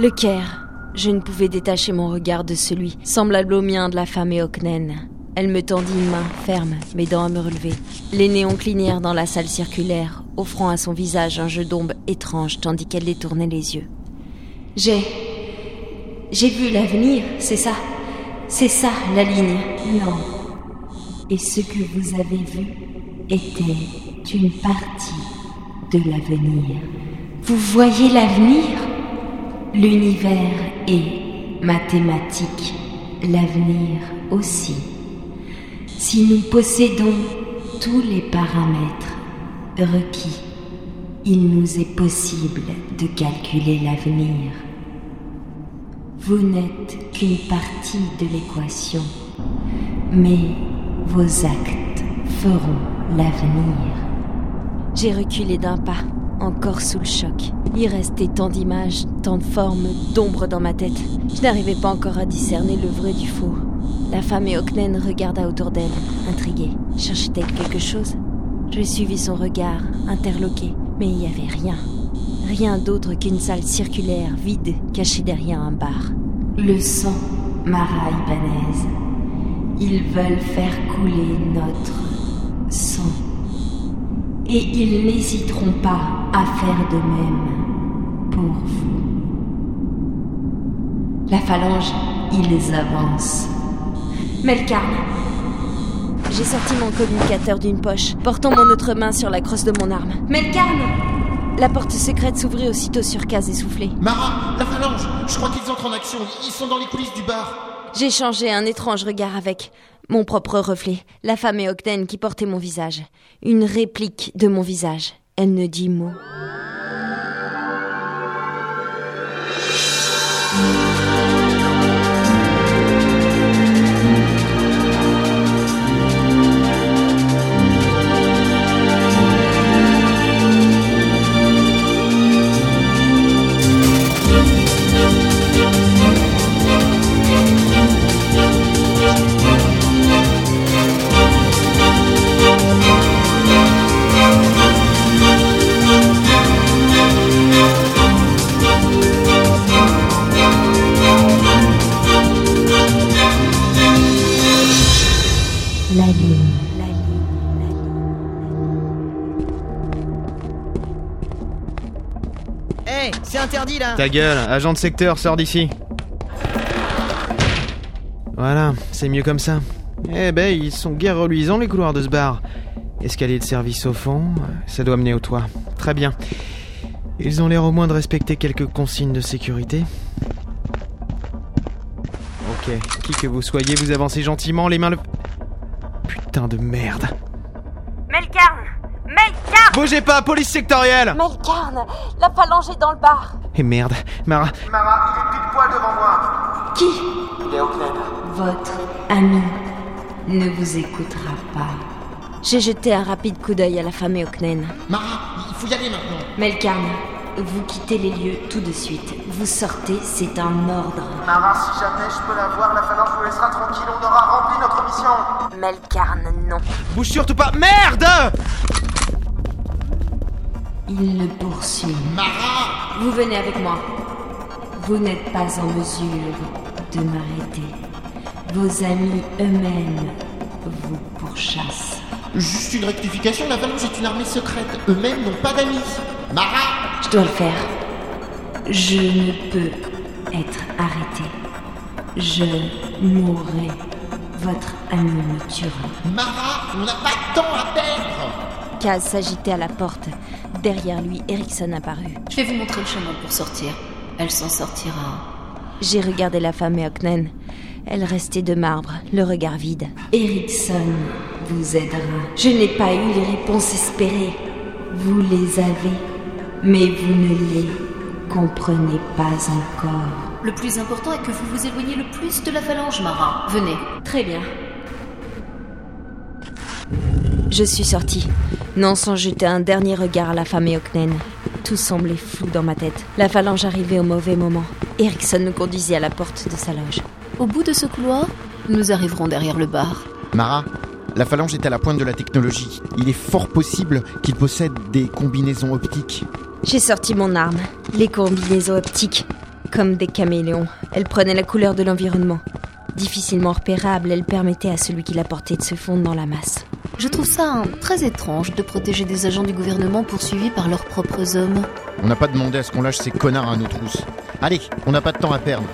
Le Caire. Je ne pouvais détacher mon regard de celui, semblable au mien de la femme Eoknen. Elle me tendit une main ferme, mes dents à me relever. Les néons clignèrent dans la salle circulaire, offrant à son visage un jeu d'ombre étrange tandis qu'elle détournait les yeux. J'ai. J'ai vu l'avenir, c'est ça. C'est ça, la ligne. Non. Et ce que vous avez vu était une partie de l'avenir. Vous voyez l'avenir? L'univers est mathématique, l'avenir aussi. Si nous possédons tous les paramètres requis, il nous est possible de calculer l'avenir. Vous n'êtes qu'une partie de l'équation, mais vos actes feront l'avenir. J'ai reculé d'un pas, encore sous le choc. Il restait tant d'images, tant de formes, d'ombres dans ma tête. Je n'arrivais pas encore à discerner le vrai du faux. La femme et Oknen regarda autour d'elle, intriguée. Cherchait-elle quelque chose? Je suivis son regard, interloqué, mais il n'y avait rien. Rien d'autre qu'une salle circulaire, vide, cachée derrière un bar. Le sang, Mara Ibanez. Ils veulent faire couler notre sang. Et ils n'hésiteront pas à faire de même pour vous. La phalange, ils avancent. Melkarn. J'ai sorti mon communicateur d'une poche, portant mon autre main sur la crosse de mon arme. Melkarn La porte secrète s'ouvrit aussitôt sur case essoufflée. Mara, la phalange Je crois qu'ils entrent en action. Ils sont dans les coulisses du bar. J'ai changé un étrange regard avec mon propre reflet, la femme et qui portait mon visage. Une réplique de mon visage. Elle ne dit mot. La. Hé, c'est interdit là Ta gueule, agent de secteur, sors d'ici. Voilà, c'est mieux comme ça. Eh ben, ils sont guère reluisants les couloirs de ce bar. Escalier de service au fond, ça doit mener au toit. Très bien. Ils ont l'air au moins de respecter quelques consignes de sécurité. Ok, qui que vous soyez, vous avancez gentiment, les mains le... Putain de merde. Melkarn Melkarn Bougez pas, police sectorielle Melkarn La phalange est dans le bar. Et merde, Mara, Mara, il est pile poil devant moi. Qui? Il est Auckland. Votre ami ne vous écoutera pas. J'ai jeté un rapide coup d'œil à la femme et Oknen. Mara, il faut y aller maintenant. Melkarn, vous quittez les lieux tout de suite. Vous sortez, c'est un ordre. Mara, si jamais je peux la voir, la phalange nous laissera tranquille. On aura rempli notre mission. Melkarn, non. bouge surtout pas. Merde Il le poursuit. Mara Vous venez avec moi. Vous n'êtes pas en mesure de m'arrêter. Vos amis eux-mêmes vous pourchassent. Juste une rectification, la phalange est une armée secrète. Eux-mêmes n'ont pas d'amis. Mara Je dois le faire. Je ne peux être arrêté. Je mourrai. Votre ami me tuera. Mara, on n'a pas de temps à perdre Kaz s'agitait à la porte. Derrière lui, Erickson apparut. Je vais vous montrer le chemin pour sortir. Elle s'en sortira. J'ai regardé la femme et Oknen. Elle restait de marbre, le regard vide. Erickson vous aidera. Je n'ai pas eu les réponses espérées. Vous les avez, mais vous ne les comprenez pas encore. Le plus important est que vous vous éloignez le plus de la phalange, Mara. Venez. Très bien. Je suis sortie, non sans jeter un dernier regard à la femme et Oknen. Tout semblait flou dans ma tête. La phalange arrivait au mauvais moment. Erickson nous conduisait à la porte de sa loge. Au bout de ce couloir, nous arriverons derrière le bar. Mara, la phalange est à la pointe de la technologie. Il est fort possible qu'il possède des combinaisons optiques. J'ai sorti mon arme, les combinaisons optiques. Comme des caméléons, elle prenait la couleur de l'environnement. Difficilement repérable, elle permettait à celui qui la portait de se fondre dans la masse. Je trouve ça hein, très étrange de protéger des agents du gouvernement poursuivis par leurs propres hommes. On n'a pas demandé à ce qu'on lâche ces connards à nos trousses. Allez, on n'a pas de temps à perdre.